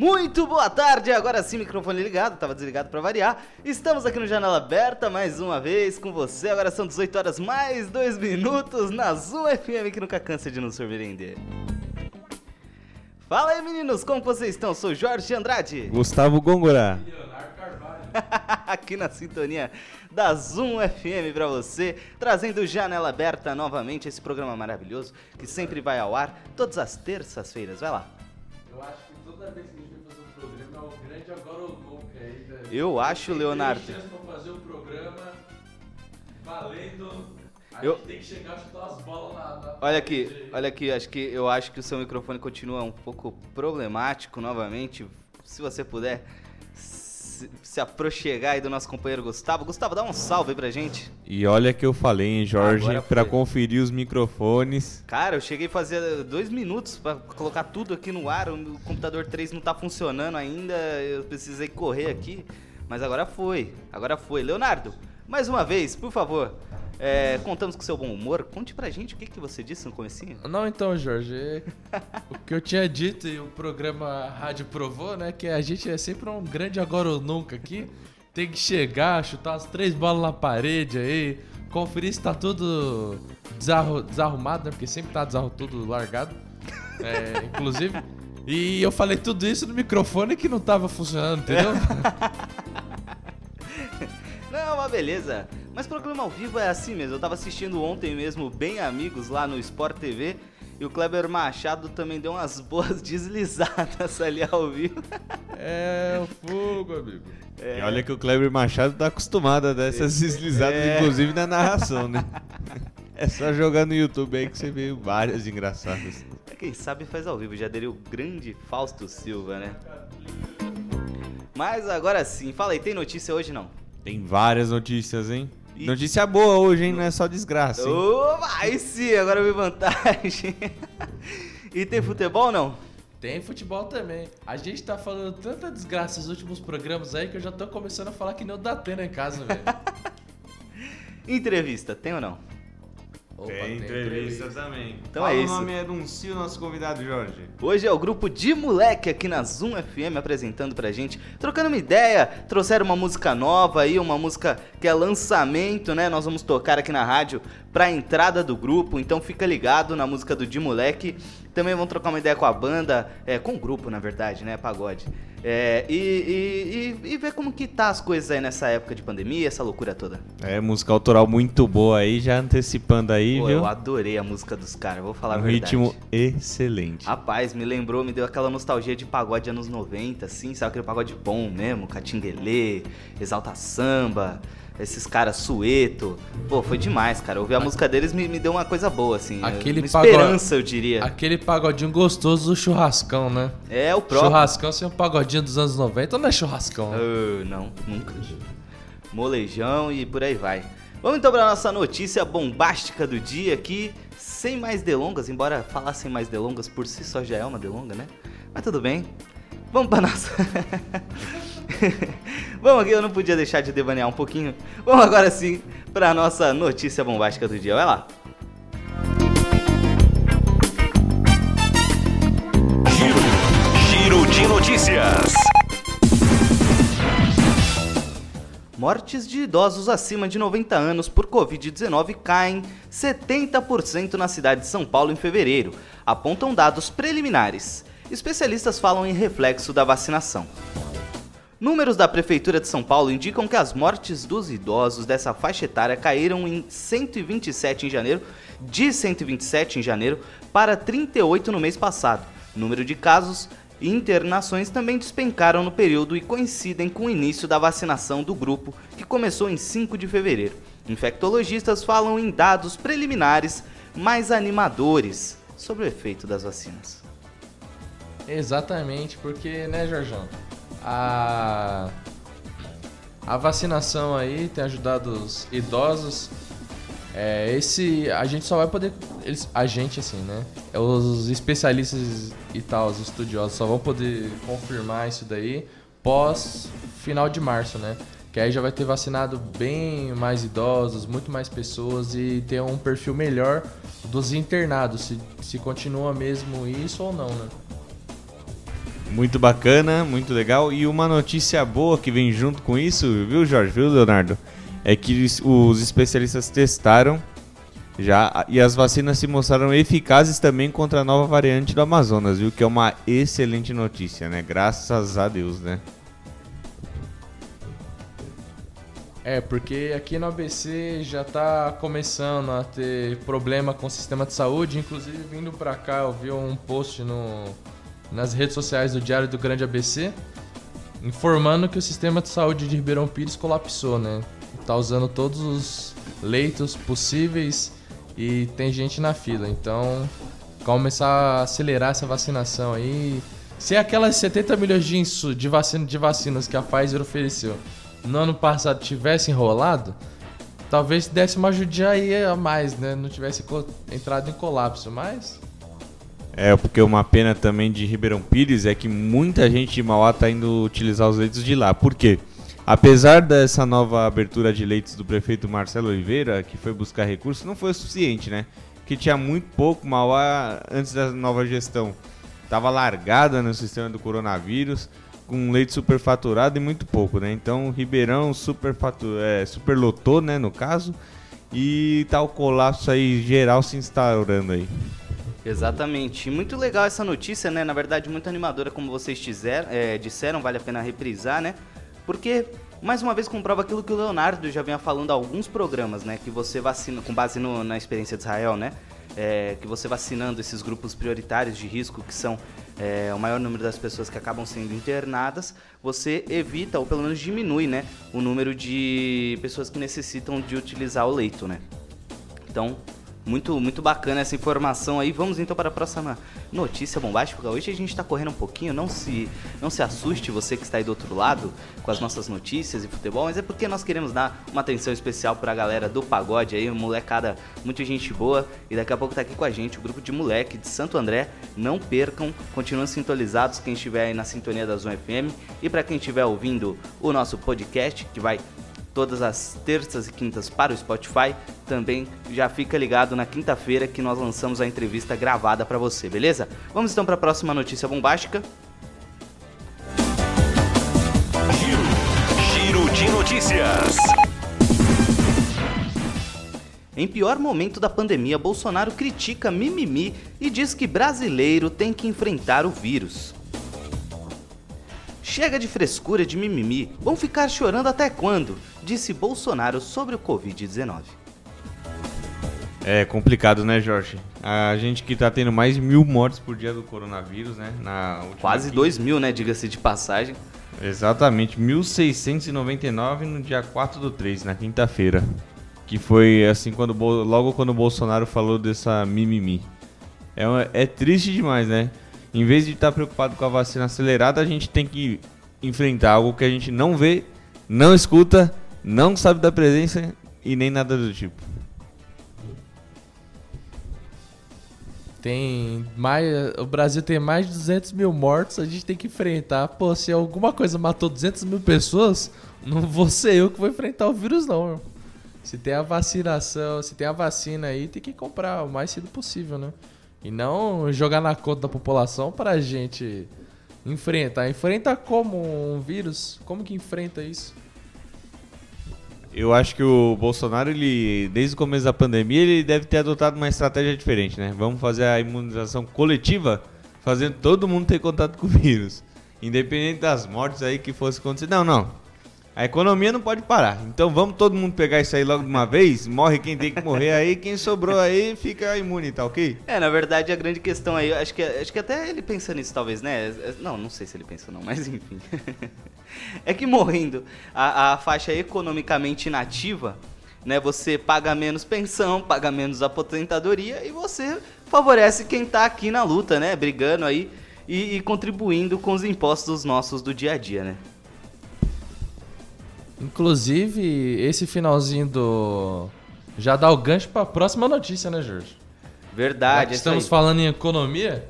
Muito boa tarde, agora sim, microfone ligado, tava desligado para variar. Estamos aqui no Janela Aberta mais uma vez com você. Agora são 18 horas mais 2 minutos na Zoom FM que nunca cansa de nos surpreender. Fala aí meninos, como vocês estão? Sou Jorge Andrade. Gustavo Gongora. aqui na sintonia da Zoom FM para você, trazendo Janela Aberta novamente, esse programa maravilhoso que sempre vai ao ar todas as terças-feiras. Vai lá. Eu acho que toda vez que é agora aí. né? Eu acho, Tem Leonardo. chances pra fazer um programa valendo. A Eu- gente tem que chegar a chutar as bolas na. na Olha aqui, parede. olha aqui, acho que eu acho que o seu microfone continua um pouco problemático novamente. Se você puder se, se aproxegar aí do nosso companheiro Gustavo. Gustavo, dá um salve aí pra gente. E olha que eu falei, hein, Jorge, Agora pra foi. conferir os microfones. Cara, eu cheguei a fazer dois minutos pra colocar tudo aqui no ar. O computador 3 não tá funcionando ainda. Eu precisei correr aqui. Mas agora foi. Agora foi. Leonardo, mais uma vez, por favor. É, contamos com seu bom humor. Conte pra gente o que, que você disse no comecinho. Não, então, Jorge, o que eu tinha dito e o programa Rádio provou, né? Que a gente é sempre um grande agora ou nunca aqui. Tem que chegar, chutar as três bolas na parede aí, conferir se tá tudo desarru- desarrumado, né? Porque sempre tá desarrumado, tudo largado. É, inclusive. E eu falei tudo isso no microfone que não tava funcionando, entendeu? Não, mas beleza. Mas programa ao vivo é assim mesmo. Eu tava assistindo ontem mesmo Bem Amigos lá no Sport TV. E o Kleber Machado também deu umas boas deslizadas ali ao vivo. É o fogo, amigo. E olha que o Kleber Machado tá acostumado a dar essas deslizadas, É. inclusive na narração, né? É só jogar no YouTube aí que você vê várias engraçadas. Quem sabe faz ao vivo. Já daria o grande Fausto Silva, né? Mas agora sim. Fala aí, tem notícia hoje não? Tem várias notícias, hein? E- Notícia boa hoje, hein? Não é só desgraça, hein? Ô, vai sim, agora eu vi vantagem. e tem futebol não? Tem futebol também. A gente tá falando tanta desgraça nos últimos programas aí que eu já tô começando a falar que nem o Datena em casa, velho. Entrevista, tem ou não? Opa, também. Então é isso. nome e anuncia o nosso convidado, Jorge. Hoje é o grupo de moleque aqui na Zoom FM apresentando pra gente, trocando uma ideia, trouxeram uma música nova aí, uma música que é lançamento, né? Nós vamos tocar aqui na rádio pra entrada do grupo, então fica ligado na música do de moleque. Também vamos trocar uma ideia com a banda, é, com o grupo na verdade, né? Pagode. É, e, e, e- e ver como que tá as coisas aí nessa época de pandemia, essa loucura toda. É, música autoral muito boa aí, já antecipando aí, Pô, viu? eu adorei a música dos caras, vou falar Um a verdade. ritmo excelente. Rapaz, me lembrou, me deu aquela nostalgia de pagode anos 90, assim, sabe aquele pagode bom mesmo? Catinguelê, Exalta Samba, esses caras sueto. Pô, foi demais, cara. Ouvir a música deles me, me deu uma coisa boa, assim. Aquele uma esperança, eu diria. Aquele pagodinho gostoso do churrascão, né? É o próprio. Churrascão sem um pagodinho dos anos 90 não é churrascão. né? Ah, não, nunca. Molejão e por aí vai. Vamos então para nossa notícia bombástica do dia aqui, sem mais delongas, embora falar sem mais delongas por si só já é uma delonga, né? Mas tudo bem. Vamos para nossa. Vamos aqui, eu não podia deixar de devanear um pouquinho. Vamos agora sim para nossa notícia bombástica do dia. Vai lá. Giro de notícias. Mortes de idosos acima de 90 anos por Covid-19 caem 70% na cidade de São Paulo em fevereiro, apontam dados preliminares. Especialistas falam em reflexo da vacinação. Números da Prefeitura de São Paulo indicam que as mortes dos idosos dessa faixa etária caíram em 127 em janeiro, de 127 em janeiro para 38 no mês passado. Número de casos e internações também despencaram no período e coincidem com o início da vacinação do grupo, que começou em 5 de fevereiro. Infectologistas falam em dados preliminares mais animadores sobre o efeito das vacinas. Exatamente, porque, né, Jorjão? A, a vacinação aí tem ajudado os idosos. É, esse a gente só vai poder eles, a gente assim, né? É Os especialistas e tal, os estudiosos só vão poder confirmar isso daí pós final de março, né? Que aí já vai ter vacinado bem mais idosos, muito mais pessoas e ter um perfil melhor dos internados, se, se continua mesmo isso ou não, né? Muito bacana, muito legal. E uma notícia boa que vem junto com isso, viu, Jorge, viu, Leonardo? É que os especialistas testaram já e as vacinas se mostraram eficazes também contra a nova variante do Amazonas, viu? Que é uma excelente notícia, né? Graças a Deus, né? É, porque aqui no ABC já tá começando a ter problema com o sistema de saúde. Inclusive, vindo pra cá, eu vi um post no, nas redes sociais do Diário do Grande ABC informando que o sistema de saúde de Ribeirão Pires colapsou, né? Tá usando todos os leitos possíveis e tem gente na fila. Então, começar a acelerar essa vacinação aí. Se aquelas 70 milhões de, de, vacina, de vacinas que a Pfizer ofereceu no ano passado tivesse enrolado, talvez desse uma judia aí a mais, né? Não tivesse entrado em colapso, mas. É, porque uma pena também de Ribeirão Pires é que muita gente de Mauá tá indo utilizar os leitos de lá. Por quê? Apesar dessa nova abertura de leitos do prefeito Marcelo Oliveira, que foi buscar recursos, não foi o suficiente, né? Que tinha muito pouco Mauá antes da nova gestão. Tava largada no sistema do coronavírus com leite superfaturado e muito pouco, né? Então Ribeirão superfatur, é, superlotou, né, no caso, e tá colapso aí geral se instaurando aí. Exatamente. E muito legal essa notícia, né? Na verdade, muito animadora, como vocês é, disseram, vale a pena reprisar, né? Porque, mais uma vez, comprova aquilo que o Leonardo já vinha falando há alguns programas, né? Que você vacina, com base no, na experiência de Israel, né? É, que você vacinando esses grupos prioritários de risco, que são é, o maior número das pessoas que acabam sendo internadas, você evita ou pelo menos diminui, né, o número de pessoas que necessitam de utilizar o leito, né? Então, muito, muito bacana essa informação aí. Vamos então para a próxima notícia bombástica. Hoje a gente está correndo um pouquinho. Não se, não se assuste você que está aí do outro lado com as nossas notícias e futebol, mas é porque nós queremos dar uma atenção especial para a galera do pagode aí, molecada, muita gente boa. E daqui a pouco tá aqui com a gente o grupo de moleque de Santo André. Não percam, continuem sintonizados quem estiver aí na sintonia da Zona FM. E para quem estiver ouvindo o nosso podcast, que vai todas as terças e quintas para o Spotify. Também já fica ligado na quinta-feira que nós lançamos a entrevista gravada para você, beleza? Vamos então para a próxima notícia bombástica. Giro, Giro de notícias. Em pior momento da pandemia, Bolsonaro critica mimimi e diz que brasileiro tem que enfrentar o vírus. Chega de frescura de mimimi, vão ficar chorando até quando? Disse Bolsonaro sobre o Covid-19. É complicado, né, Jorge? A gente que tá tendo mais de mil mortes por dia do coronavírus, né? Na Quase dois mil, né? Diga-se de passagem. Exatamente, 1.699 no dia 4 do 3, na quinta-feira. Que foi assim, quando logo quando o Bolsonaro falou dessa mimimi. É, é triste demais, né? em vez de estar preocupado com a vacina acelerada, a gente tem que enfrentar algo que a gente não vê, não escuta, não sabe da presença e nem nada do tipo. Tem mais. O Brasil tem mais de 200 mil mortos, a gente tem que enfrentar. Pô, se alguma coisa matou 200 mil pessoas, não vou ser eu que vou enfrentar o vírus, não. Se tem a vacinação, se tem a vacina aí, tem que comprar o mais cedo possível, né? E não jogar na conta da população pra gente enfrentar. Enfrenta como um vírus? Como que enfrenta isso? Eu acho que o Bolsonaro, ele, desde o começo da pandemia, ele deve ter adotado uma estratégia diferente, né? Vamos fazer a imunização coletiva, fazendo todo mundo ter contato com o vírus. Independente das mortes aí que fosse acontecer. Não, não. A economia não pode parar. Então vamos todo mundo pegar isso aí logo de uma vez. Morre quem tem que morrer aí, quem sobrou aí fica imune, tá ok? É, na verdade a grande questão aí, acho que, acho que até ele pensa nisso talvez, né? Não, não sei se ele pensa não, mas enfim. é que morrendo a, a faixa economicamente inativa, né? Você paga menos pensão, paga menos aposentadoria e você favorece quem tá aqui na luta, né? Brigando aí e, e contribuindo com os impostos nossos do dia a dia, né? Inclusive, esse finalzinho do. Já dá o gancho para a próxima notícia, né, Jorge? Verdade. estamos falando em economia.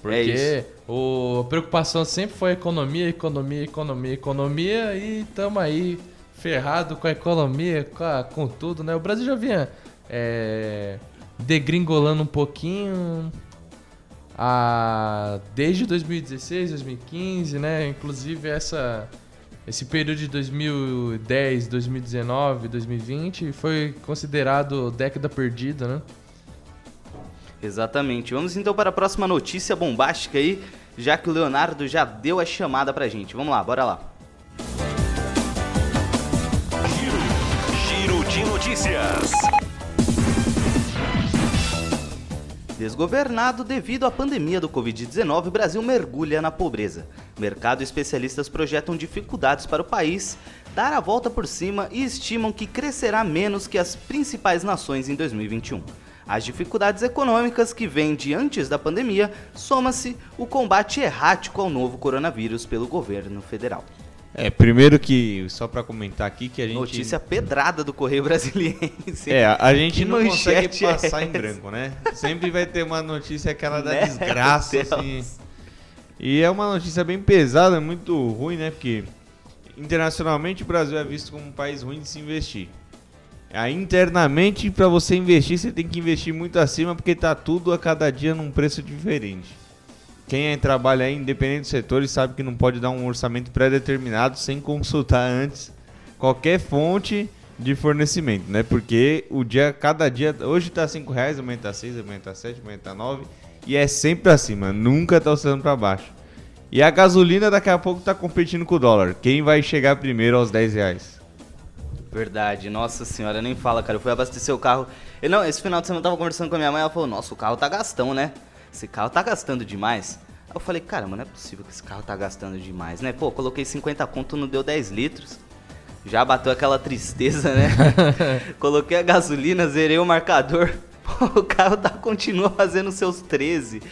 Porque é o, a preocupação sempre foi economia, economia, economia, economia e estamos aí ferrado com a economia, com, a, com, tudo, né? O Brasil já vinha é, degringolando um pouquinho, a, desde 2016, 2015, né? Inclusive essa, esse período de 2010, 2019, 2020 foi considerado década perdida, né? Exatamente. Vamos então para a próxima notícia bombástica aí, já que o Leonardo já deu a chamada pra gente. Vamos lá, bora lá. Giro, giro de notícias. Desgovernado devido à pandemia do Covid-19, o Brasil mergulha na pobreza. Mercado e especialistas projetam dificuldades para o país dar a volta por cima e estimam que crescerá menos que as principais nações em 2021. Às dificuldades econômicas que vêm de antes da pandemia, soma-se o combate errático ao novo coronavírus pelo governo federal. É, primeiro que, só pra comentar aqui, que a gente... Notícia pedrada do Correio Brasiliense. É, a gente Que não consegue é passar em essa? branco, né? Sempre vai ter uma notícia aquela da Meu desgraça, assim. E é uma notícia bem pesada, muito ruim, né? Porque internacionalmente o Brasil é visto como um país ruim de se investir. Aí internamente, pra você investir, você tem que investir muito acima, porque tá tudo a cada dia num preço diferente. Quem trabalha aí, independente dos setores, sabe que não pode dar um orçamento pré-determinado sem consultar antes qualquer fonte de fornecimento, né? Porque o dia, cada dia, hoje tá 5 reais, amanhã tá 6, amanhã tá 7, amanhã tá 9, e é sempre acima, nunca tá oscilando pra baixo. E a gasolina daqui a pouco tá competindo com o dólar. Quem vai chegar primeiro aos 10 reais? Verdade, nossa senhora, nem fala, cara. Eu fui abastecer o carro. Eu, não, esse final de semana eu tava conversando com a minha mãe, ela falou, nossa, o carro tá gastão, né? Esse carro tá gastando demais. Aí eu falei, cara, mas não é possível que esse carro tá gastando demais, né? Pô, coloquei 50 conto, não deu 10 litros. Já bateu aquela tristeza, né? coloquei a gasolina, zerei o marcador. Pô, o carro tá, continua fazendo seus 13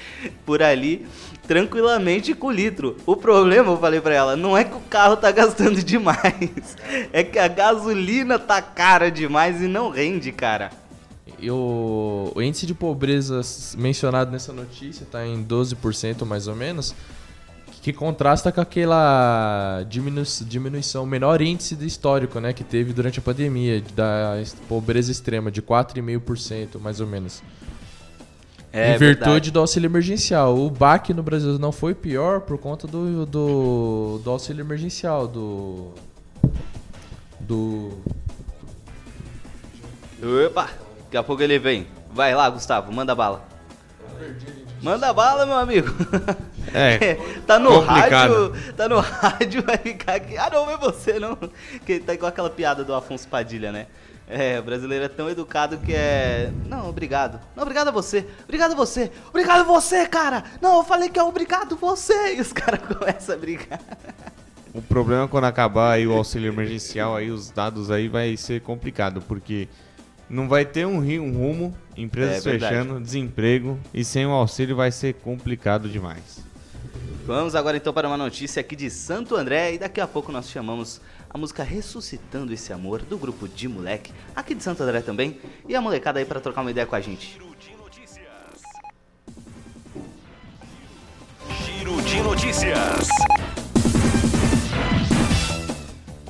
por ali, tranquilamente com litro. O problema, eu falei pra ela, não é que o carro tá gastando demais. É que a gasolina tá cara demais e não rende, cara. O, o índice de pobreza mencionado nessa notícia está em 12% mais ou menos, que contrasta com aquela diminu diminuição, menor índice de histórico né, que teve durante a pandemia, da pobreza extrema, de 4,5% mais ou menos. É em virtude verdade. do auxílio emergencial. O BAC no Brasil não foi pior por conta do, do, do auxílio emergencial, do. Do. Opa, daqui a pouco ele vem. Vai lá, Gustavo, manda bala. Manda bala, meu amigo. É, tá no complicado. rádio, tá no rádio, vai ficar aqui. Ah, não, é você não. Que tá igual aquela piada do Afonso Padilha, né? É, o brasileiro é tão educado que é. Não, obrigado. Não, obrigado a você. Obrigado a você. Obrigado a você, cara. Não, eu falei que é obrigado você. E os caras começam a brigar. O problema é quando acabar aí o auxílio emergencial, aí os dados aí vai ser complicado, porque não vai ter um, ri- um rumo, empresas É verdade. fechando, desemprego, e sem o auxílio vai ser complicado demais. Vamos agora então para uma notícia aqui de Santo André e daqui a pouco nós chamamos a música Ressuscitando Esse Amor do grupo de moleque, aqui de Santo André também, e a molecada aí para trocar uma ideia com a gente. Giro de notícias. Giro de notícias.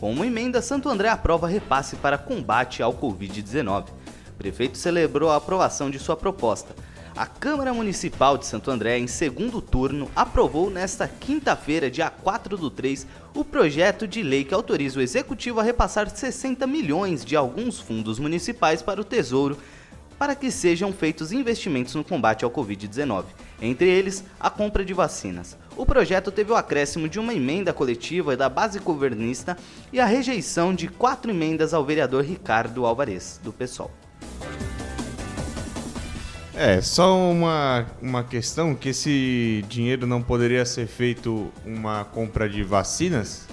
Com uma emenda, Santo André aprova repasse para combate ao Covid-19. O prefeito celebrou a aprovação de sua proposta. A Câmara Municipal de Santo André, em segundo turno, aprovou nesta quinta-feira, dia 4 do 3, o projeto de lei que autoriza o Executivo a repassar 60 milhões de alguns fundos municipais para o Tesouro para que sejam feitos investimentos no combate ao Covid-19, entre eles a compra de vacinas. O projeto teve o acréscimo de uma emenda coletiva da base governista e a rejeição de quatro emendas ao vereador Ricardo Alvarez, do PSOL. É, só uma, uma questão que esse dinheiro não poderia ser feito uma compra de vacinas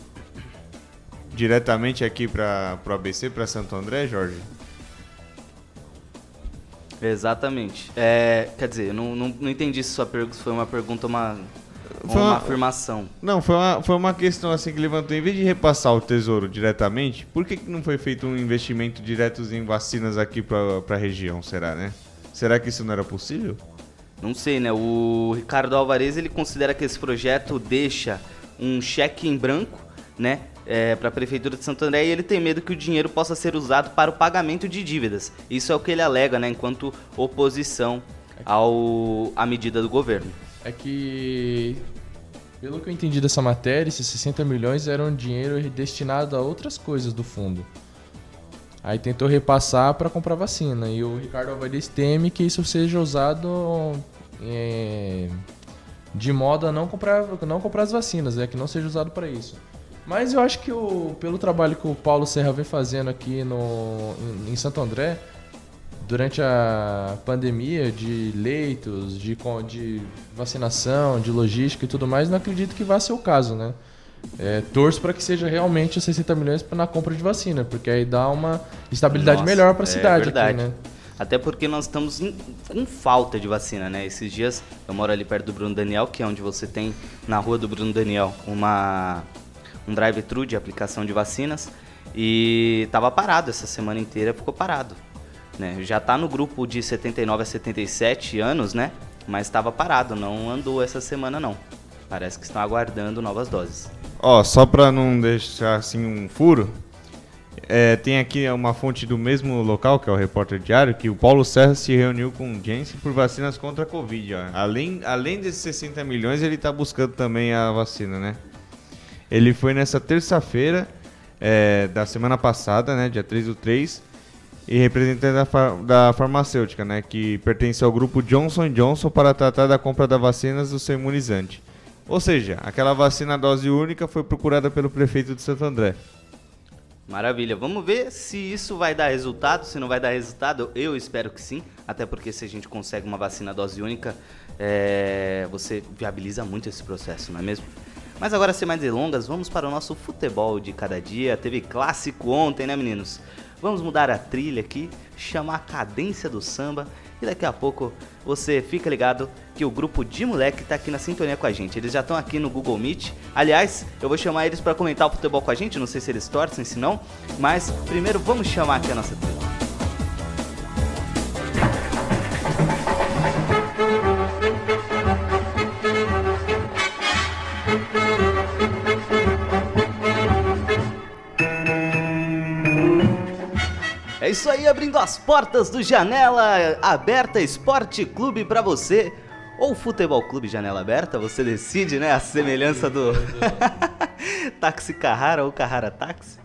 diretamente aqui para o ABC, para Santo André, Jorge? Exatamente. É, quer dizer, eu não, não, não entendi se sua pergunta foi uma pergunta uma, Foi uma uma- afirmação. Não, foi uma, foi uma questão assim que levantou. Em vez de repassar o tesouro diretamente, por que, que não foi feito um investimento direto em vacinas aqui para a região, será, né? Será que isso não era possível? Não sei, né? O Ricardo Alvarez ele considera que esse projeto deixa um cheque em branco, né? para a prefeitura de Santo André e ele tem medo que o dinheiro possa ser usado para o pagamento de dívidas. Isso é o que ele alega, né? Enquanto oposição ao à medida do governo. É que, pelo que eu entendi dessa matéria, esses 60 milhões eram dinheiro destinado a outras coisas do fundo. Aí tentou repassar para comprar vacina. E o Ricardo Alvarez teme que isso seja usado é, de modo a não comprar, não comprar as vacinas, é que não seja usado para isso. Mas eu acho que o, pelo trabalho que o Paulo Serra vem fazendo aqui no, em, em Santo André, durante a pandemia de leitos, de, de vacinação, de logística e tudo mais, não acredito que vá ser o caso, né? É, torço para que seja realmente os 60 milhões na compra de vacina, porque aí dá uma estabilidade Nossa, melhor para a é cidade verdade. aqui, né? Até porque nós estamos em- com falta de vacina, né? Esses dias eu moro ali perto do Bruno Daniel, que é onde você tem na rua do Bruno Daniel uma um drive-thru de aplicação de vacinas e tava parado essa semana inteira, ficou parado, né? Já tá no grupo de 79 a 77 anos, né? Mas estava parado, não andou essa semana não. Parece que estão aguardando novas doses. Ó, só pra não deixar assim um furo, é, tem aqui uma fonte do mesmo local, que é o Repórter Diário, que o Paulo Serra se reuniu com o Jensen por vacinas contra a Covid. Ó. Além, além desses 60 milhões, ele tá buscando também a vacina, né? Ele foi nessa terça-feira é, da semana passada, né, dia 3 do 3, e representante da, far- da farmacêutica, né, que pertence ao grupo Johnson Johnson para tratar da compra das vacinas do seu imunizante. Ou seja, aquela vacina dose única foi procurada pelo prefeito de Santo André. Maravilha. Vamos ver se isso vai dar resultado. Se não vai dar resultado, eu espero que sim. Até porque se a gente consegue uma vacina dose única, é, você viabiliza muito esse processo, não é mesmo? Mas agora, sem mais delongas, vamos para o nosso futebol de cada dia. Teve clássico ontem, né, meninos? Vamos mudar a trilha aqui, chamar a cadência do samba. E daqui a pouco você fica ligado que o grupo de moleque tá aqui na sintonia com a gente. Eles já estão aqui no Google Meet. Aliás, eu vou chamar eles para comentar o futebol com a gente. Não sei se eles torcem, se não. Mas primeiro vamos chamar aqui a nossa trilha. Isso aí, abrindo as portas do Janela Aberta Esporte Clube pra você. Ou Futebol Clube Janela Aberta, você decide, né? A semelhança do Táxi Carrara ou Carrara Táxi.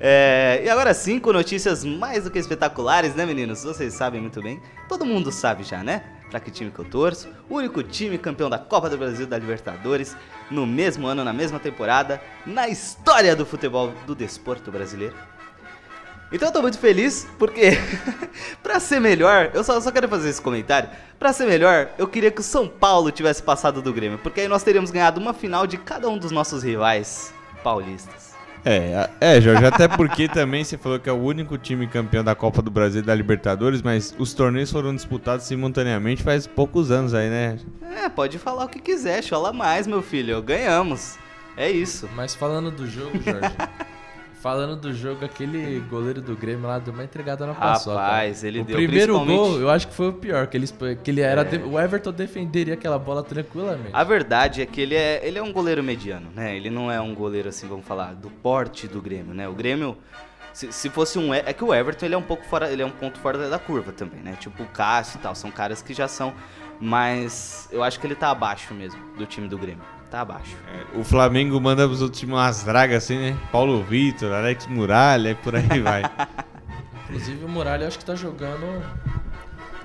É, e agora sim, com notícias mais do que espetaculares, né, meninos? Vocês sabem muito bem. Todo mundo sabe já, né? Pra que time que eu torço. O único time campeão da Copa do Brasil da Libertadores no mesmo ano, na mesma temporada, na história do futebol do desporto brasileiro. Então eu tô muito feliz porque, pra ser melhor, eu só, só quero fazer esse comentário. Pra ser melhor, eu queria que o São Paulo tivesse passado do Grêmio, porque aí nós teríamos ganhado uma final de cada um dos nossos rivais paulistas. É, é, Jorge, até porque também você falou que é o único time campeão da Copa do Brasil e da Libertadores, mas os torneios foram disputados simultaneamente faz poucos anos aí, né? É, pode falar o que quiser, chola mais, meu filho, ganhamos. É isso. Mas falando do jogo, Jorge. falando do jogo, aquele goleiro do Grêmio lá deu uma entregada na paçoca. Rapaz, ele o deu primeiro principalmente- gol, eu acho que foi o pior, que ele, que ele era de- o Everton defenderia aquela bola tranquilamente. A verdade é que ele é, ele é um goleiro mediano, né? Ele não é um goleiro assim, vamos falar, do porte do Grêmio, né? O Grêmio, se, se fosse um. É que o Everton ele é um pouco fora, ele é um ponto fora da curva também, né? Tipo o Cássio e tal, são caras que já são. Mas eu acho que ele tá abaixo mesmo do time do Grêmio. Tá abaixo. É, O Flamengo manda pros outros times umas dragas assim, né? Paulo Vitor, Alex Muralha e por aí vai. Inclusive o Muralha acho que tá jogando.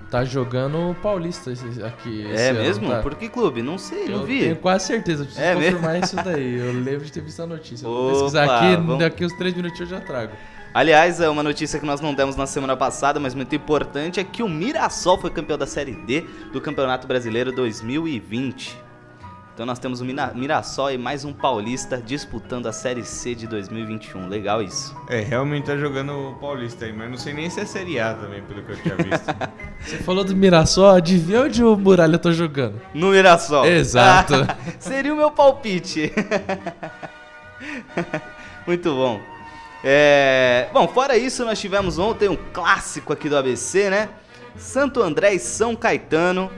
Tá jogando o Paulista aqui. esse é ano, mesmo? tá? Por que clube? Não sei, não Eu vi. tenho quase certeza, preciso É mesmo? confirmar isso daí. Eu lembro de ter visto a notícia. Eu Vou Opa, pesquisar aqui, vamos- daqui uns três minutinhos eu já trago. Aliás, é uma notícia que nós não demos na semana passada, mas muito importante, é que o Mirassol foi campeão da Série D do Campeonato Brasileiro 2020. Então nós temos o Mirassol e mais um paulista disputando a Série C de 2021. Legal isso. É, realmente tá jogando o Paulista aí, mas não sei nem se é Série A também, pelo que eu tinha visto. Você falou do Mirassol, adivinha onde o Muralha tá jogando? No Mirassol. Exato. Seria o meu palpite. Muito bom. É, Bom, fora isso, nós tivemos ontem um clássico aqui do ABC, né? Santo André e São Caetano.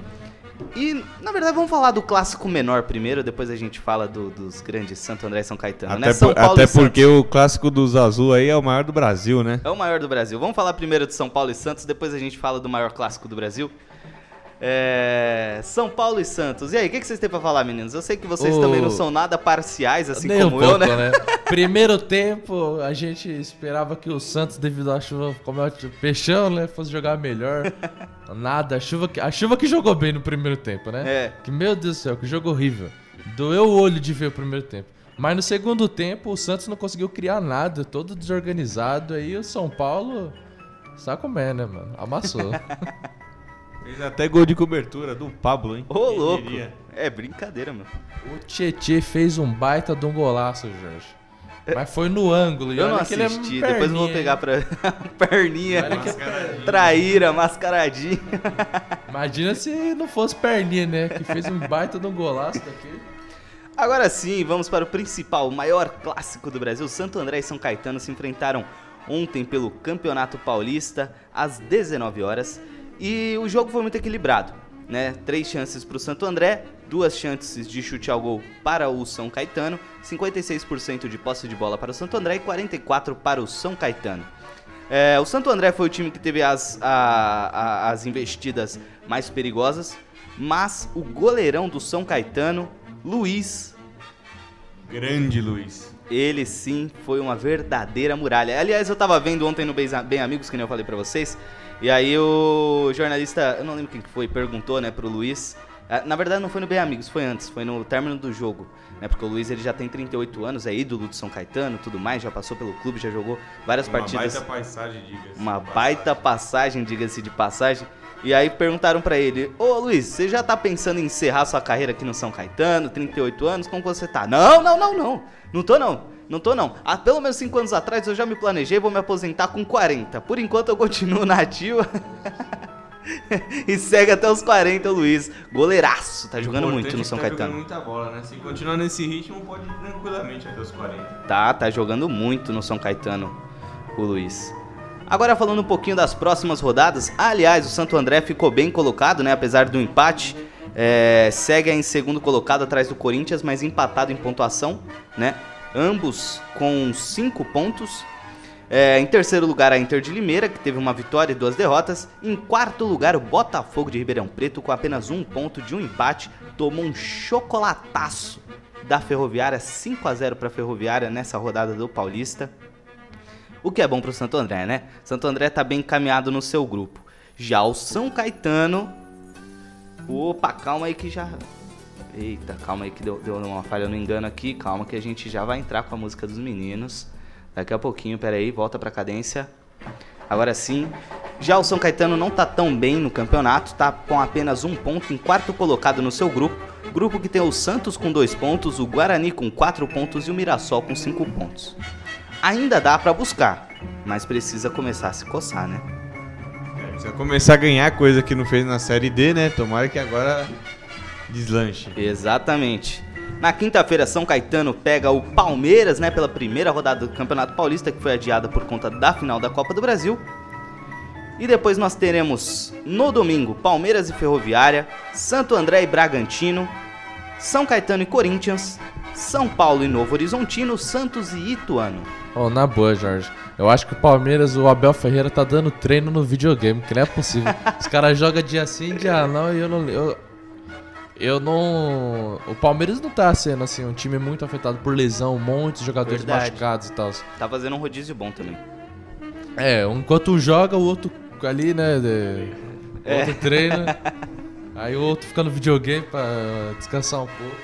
E, na verdade, vamos falar do clássico menor primeiro, depois a gente fala do- dos grandes Santo André e São Caetano, né? até São por- até e Santos. porque o clássico dos azul aí é o maior do Brasil, né? É o maior do Brasil. Vamos falar primeiro de São Paulo e Santos, depois a gente fala do maior clássico do Brasil. É, São Paulo e Santos. E aí, o que, que vocês têm pra falar, meninos? Eu sei que vocês Ô, também não são nada parciais, assim Nem um como eu, pouco, né? Primeiro tempo, a gente esperava que o Santos, devido à chuva, como é o peixão, né, fosse jogar melhor. Nada, a chuva, que- a chuva que jogou bem no primeiro tempo, né? É. Que, meu Deus do céu, que jogo horrível. Doeu o olho de ver o primeiro tempo. Mas no segundo tempo, o Santos não conseguiu criar nada, todo desorganizado. Aí o São Paulo, sabe como é, né, mano? Amassou. Fez até gol de cobertura do Pablo, hein? Ô, Quem louco. diria? É brincadeira, meu. o Tietê fez um baita de um golaço, Jorge. Mas foi no ângulo. E Eu não olha que ele é assisti, depois eu vou perninha, pegar pra. perninha. Olha que é Mascaradinho. Traíra, mascaradinha. Imagina se não fosse perninha, né? Que fez um baita de um golaço daqui. Agora sim, vamos para o principal, o maior clássico do Brasil. Santo André e São Caetano se enfrentaram ontem pelo Campeonato Paulista às 19 horas e o jogo foi muito equilibrado, né? Três chances para o Santo André, duas chances de chute ao gol para o São Caetano, 56% de posse de bola para o Santo André e 44 para o São Caetano. É, o Santo André foi o time que teve as, a- a- as investidas mais perigosas, mas o goleirão do São Caetano, Luiz, Grande Luiz. Ele sim foi uma verdadeira muralha. Aliás, eu tava vendo ontem no Bem Amigos, que nem eu falei pra vocês, e aí o jornalista, eu não lembro quem que foi, perguntou, né, pro Luiz. Ah, Na verdade, não foi no Bem Amigos, foi antes, foi no término do jogo, né? Porque o Luiz ele já tem 38 anos, é ídolo do São Caetano, tudo mais, já passou pelo clube, já jogou várias Uma partidas. baita paisagem, diga-se. Uma baita passagem, diga-se de passagem. E aí perguntaram pra ele: Ô Luiz, você já tá pensando em encerrar sua carreira aqui no São Caetano, 38 anos? Como você tá? Não, não, não, não. Não tô não. Não tô não. Há pelo menos 5 anos atrás eu já me planejei, vou me aposentar com 40. Por enquanto eu continuo na ativa. e segue até os 40, o Luiz. Goleiraço, tá jogando Importante muito no São tá Caetano. jogando muita bola, né? Se continuar nesse ritmo, pode ir tranquilamente até os 40. Tá, tá jogando muito no São Caetano, o Luiz. Agora falando um pouquinho das próximas rodadas, aliás, o Santo André ficou bem colocado, né? Apesar do empate, é, segue em segundo colocado atrás do Corinthians, mas empatado em pontuação, né? Ambos com cinco pontos. É, em terceiro lugar, a Inter de Limeira, que teve uma vitória e duas derrotas. Em quarto lugar, o Botafogo de Ribeirão Preto, com apenas um ponto de um empate, tomou um chocolataço da Ferroviária, 5 a 0 para a Ferroviária nessa rodada do Paulista. O que é bom pro Santo André, né? Santo André tá bem encaminhado no seu grupo. Já o São Caetano. Opa, calma aí que já. Eita, calma aí que deu, deu uma falha no engano aqui. Calma que a gente já vai entrar com a música dos meninos. Daqui a pouquinho, pera aí, volta pra cadência. Agora sim. Já o São Caetano não tá tão bem no campeonato, tá com apenas um ponto em quarto colocado no seu grupo. Grupo que tem o Santos com dois pontos, o Guarani com quatro pontos e o Mirassol com cinco pontos. Ainda dá pra buscar, mas precisa começar a se coçar, né? É, precisa começar a ganhar coisa que não fez na Série D, né? Tomara que agora deslanche. Exatamente. Na quinta-feira, São Caetano pega o Palmeiras, né, pela primeira rodada do Campeonato Paulista, que foi adiada por conta da final da Copa do Brasil. E depois nós teremos no domingo Palmeiras e Ferroviária, Santo André e Bragantino, São Caetano e Corinthians, São Paulo e Novo Horizontino, Santos e Ituano. Oh, na boa, Jorge. Eu acho que o Palmeiras, o Abel Ferreira tá dando treino no videogame, que não é possível. Os caras jogam dia sim, dia não, e eu não. Eu, eu não. O Palmeiras não tá sendo assim um time muito afetado por lesão, muitos jogadores Verdade. machucados e tal. Tá fazendo um rodízio bom também. É, um enquanto um joga, o outro ali, né? de- O É. outro treina. Aí o outro fica no videogame pra descansar um pouco.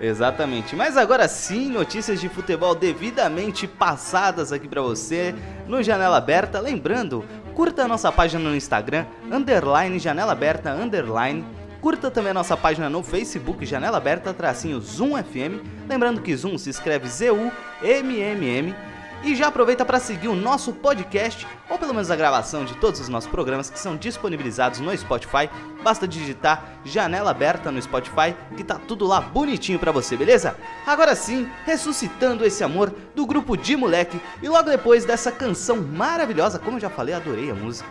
Exatamente. Mas agora sim, notícias de futebol devidamente passadas aqui pra você no Janela Aberta. Lembrando, curta a nossa página no Instagram, underline Janela Aberta, underline. Curta também a nossa página no Facebook, Janela Aberta, tracinho Zoom FM. Lembrando que Zoom se escreve Z-U-M-M-M. E já aproveita para seguir o nosso podcast, ou pelo menos a gravação de todos os nossos programas que são disponibilizados no Spotify. Basta digitar Janela Aberta no Spotify, que tá tudo lá bonitinho para você, beleza? Agora sim, ressuscitando esse amor do grupo de moleque, e logo depois dessa canção maravilhosa, como eu já falei, adorei a música.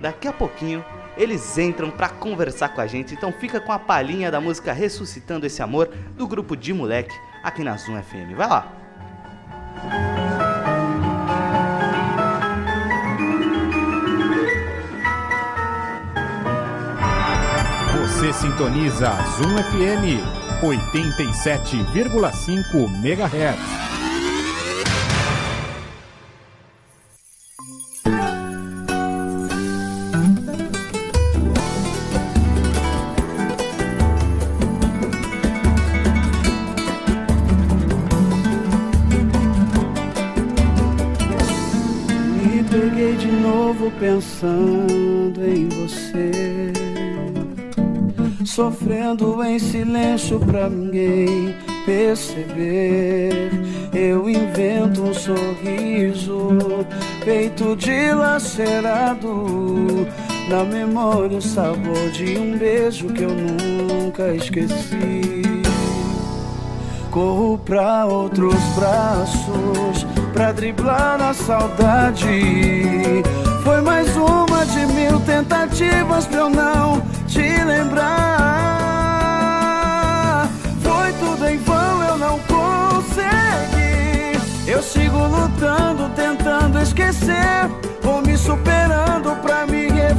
Daqui a pouquinho eles entram pra conversar com a gente, então fica com a palhinha da música Ressuscitando esse Amor do grupo de moleque aqui na Zoom FM. Vai lá. Sintoniza Zoom FM 87,5 MHz. Sofrendo em silêncio pra ninguém perceber. Eu invento um sorriso, peito dilacerado. Na memória, o sabor de um beijo que eu nunca esqueci. Corro pra outros braços pra driblar a saudade.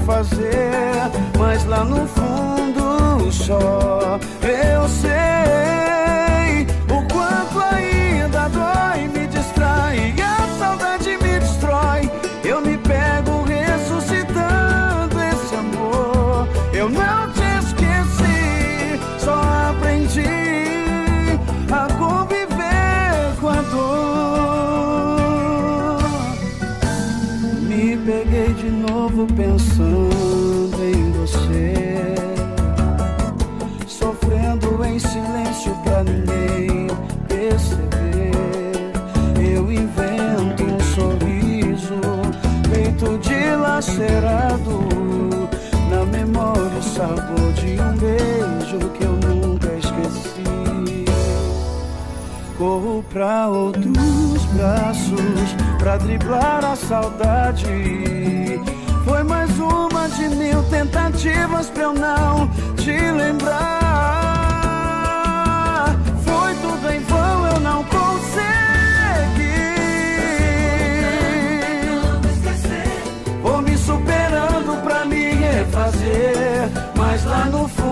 Me refazer. Mas lá no fundo só eu sei Na memória, o sabor de um beijo que eu nunca esqueci. Corro pra outros braços pra driblar a saudade. Foi mais uma de mil tentativas pra eu não te lembrar. Mas lá no fundo